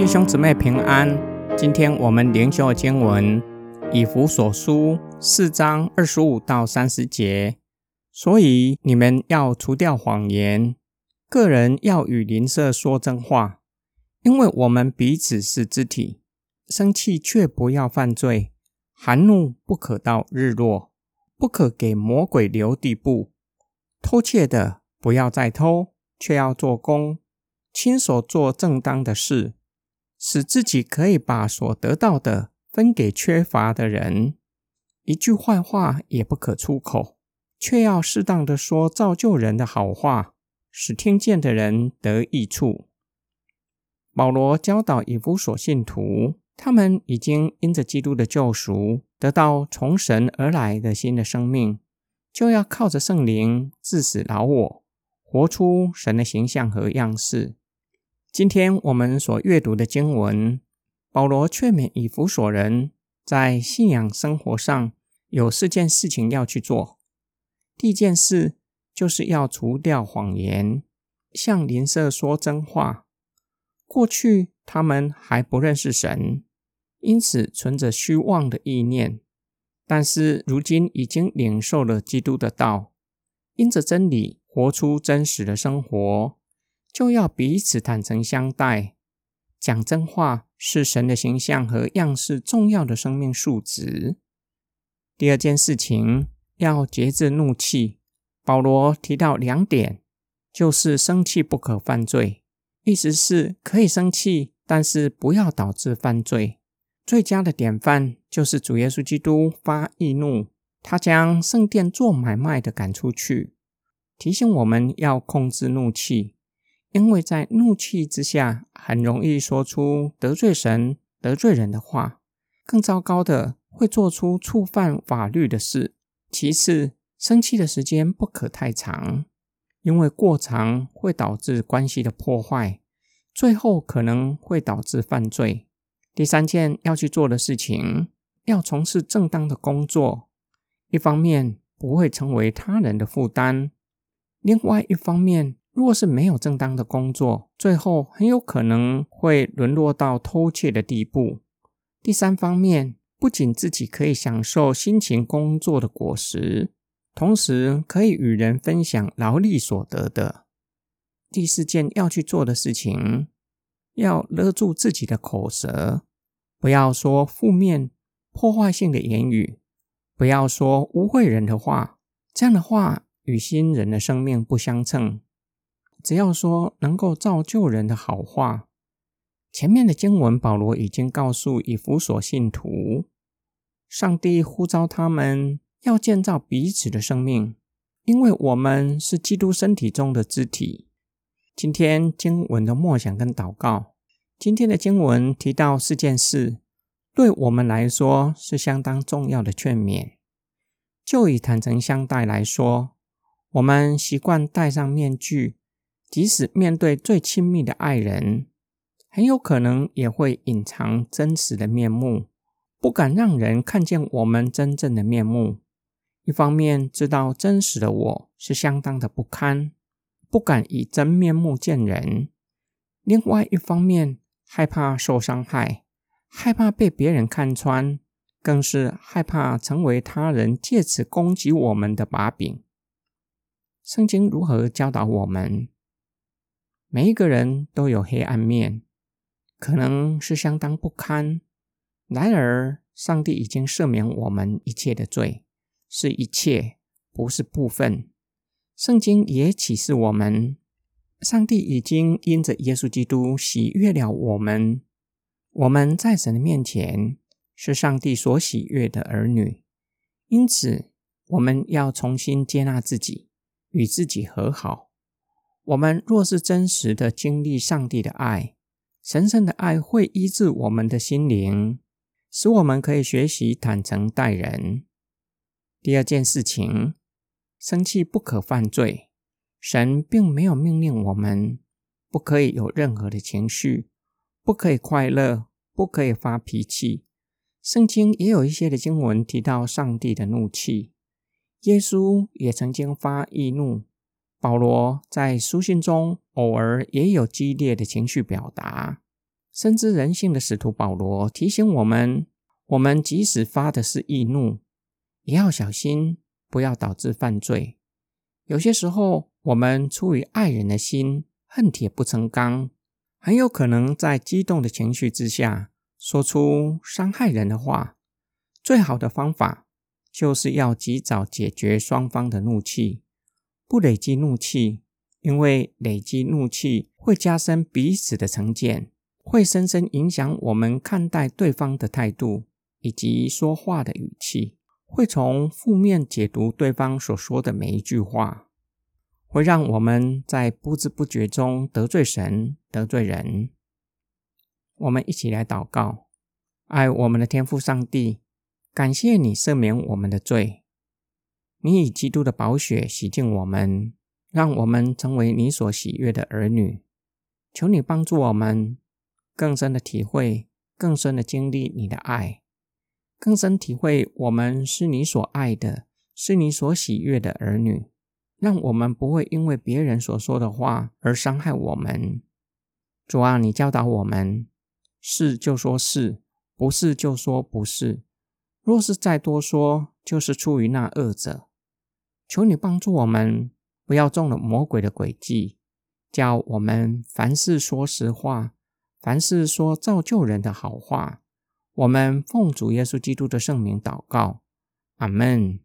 弟兄姊妹平安。今天我们灵修的经文以弗所书四章二十五到三十节。所以你们要除掉谎言，个人要与邻舍说真话，因为我们彼此是肢体。生气却不要犯罪，含怒不可到日落，不可给魔鬼留地步。偷窃的不要再偷，却要做工，亲手做正当的事。使自己可以把所得到的分给缺乏的人，一句坏话也不可出口，却要适当的说造就人的好话，使听见的人得益处。保罗教导以弗所信徒，他们已经因着基督的救赎，得到从神而来的新的生命，就要靠着圣灵致死老我，活出神的形象和样式。今天我们所阅读的经文，保罗劝勉以弗所人在信仰生活上有四件事情要去做。第一件事就是要除掉谎言，向邻舍说真话。过去他们还不认识神，因此存着虚妄的意念；但是如今已经领受了基督的道，因着真理活出真实的生活。就要彼此坦诚相待，讲真话是神的形象和样式重要的生命素质。第二件事情要节制怒气。保罗提到两点，就是生气不可犯罪，意思是可以生气，但是不要导致犯罪。最佳的典范就是主耶稣基督发易怒，他将圣殿做买卖的赶出去，提醒我们要控制怒气。因为在怒气之下，很容易说出得罪神、得罪人的话，更糟糕的会做出触犯法律的事。其次，生气的时间不可太长，因为过长会导致关系的破坏，最后可能会导致犯罪。第三件要去做的事情，要从事正当的工作，一方面不会成为他人的负担，另外一方面。若是没有正当的工作，最后很有可能会沦落到偷窃的地步。第三方面，不仅自己可以享受辛勤工作的果实，同时可以与人分享劳力所得的。第四件要去做的事情，要勒住自己的口舌，不要说负面、破坏性的言语，不要说污秽人的话，这样的话与新人的生命不相称。只要说能够造就人的好话，前面的经文保罗已经告诉以弗所信徒，上帝呼召他们要建造彼此的生命，因为我们是基督身体中的肢体。今天经文的默想跟祷告，今天的经文提到四件事，对我们来说是相当重要的劝勉。就以坦诚相待来说，我们习惯戴上面具。即使面对最亲密的爱人，很有可能也会隐藏真实的面目，不敢让人看见我们真正的面目。一方面知道真实的我是相当的不堪，不敢以真面目见人；另外一方面害怕受伤害，害怕被别人看穿，更是害怕成为他人借此攻击我们的把柄。圣经如何教导我们？每一个人都有黑暗面，可能是相当不堪。然而，上帝已经赦免我们一切的罪，是一切，不是部分。圣经也启示我们，上帝已经因着耶稣基督喜悦了我们。我们在神的面前是上帝所喜悦的儿女，因此我们要重新接纳自己，与自己和好。我们若是真实的经历上帝的爱，神圣的爱会医治我们的心灵，使我们可以学习坦诚待人。第二件事情，生气不可犯罪。神并没有命令我们不可以有任何的情绪，不可以快乐，不可以发脾气。圣经也有一些的经文提到上帝的怒气，耶稣也曾经发易怒。保罗在书信中偶尔也有激烈的情绪表达。深知人性的使徒保罗提醒我们：我们即使发的是易怒，也要小心，不要导致犯罪。有些时候，我们出于爱人的心，恨铁不成钢，很有可能在激动的情绪之下，说出伤害人的话。最好的方法，就是要及早解决双方的怒气，不累积怒气，因为累积怒气会加深彼此的成见。会深深影响我们看待对方的态度以及说话的语气，会从负面解读对方所说的每一句话，会让我们在不知不觉中得罪神、得罪人。我们一起来祷告：爱我们的天父上帝，感谢你赦免我们的罪，你以基督的宝血洗净我们，让我们成为你所喜悦的儿女。求你帮助我们。更深的体会，更深的经历你的爱，更深体会我们是你所爱的，是你所喜悦的儿女，让我们不会因为别人所说的话而伤害我们。主啊，你教导我们，是就说是不是就说不是，若是再多说，就是出于那恶者。求你帮助我们，不要中了魔鬼的诡计，叫我们凡事说实话。凡事说造就人的好话，我们奉主耶稣基督的圣名祷告，阿门。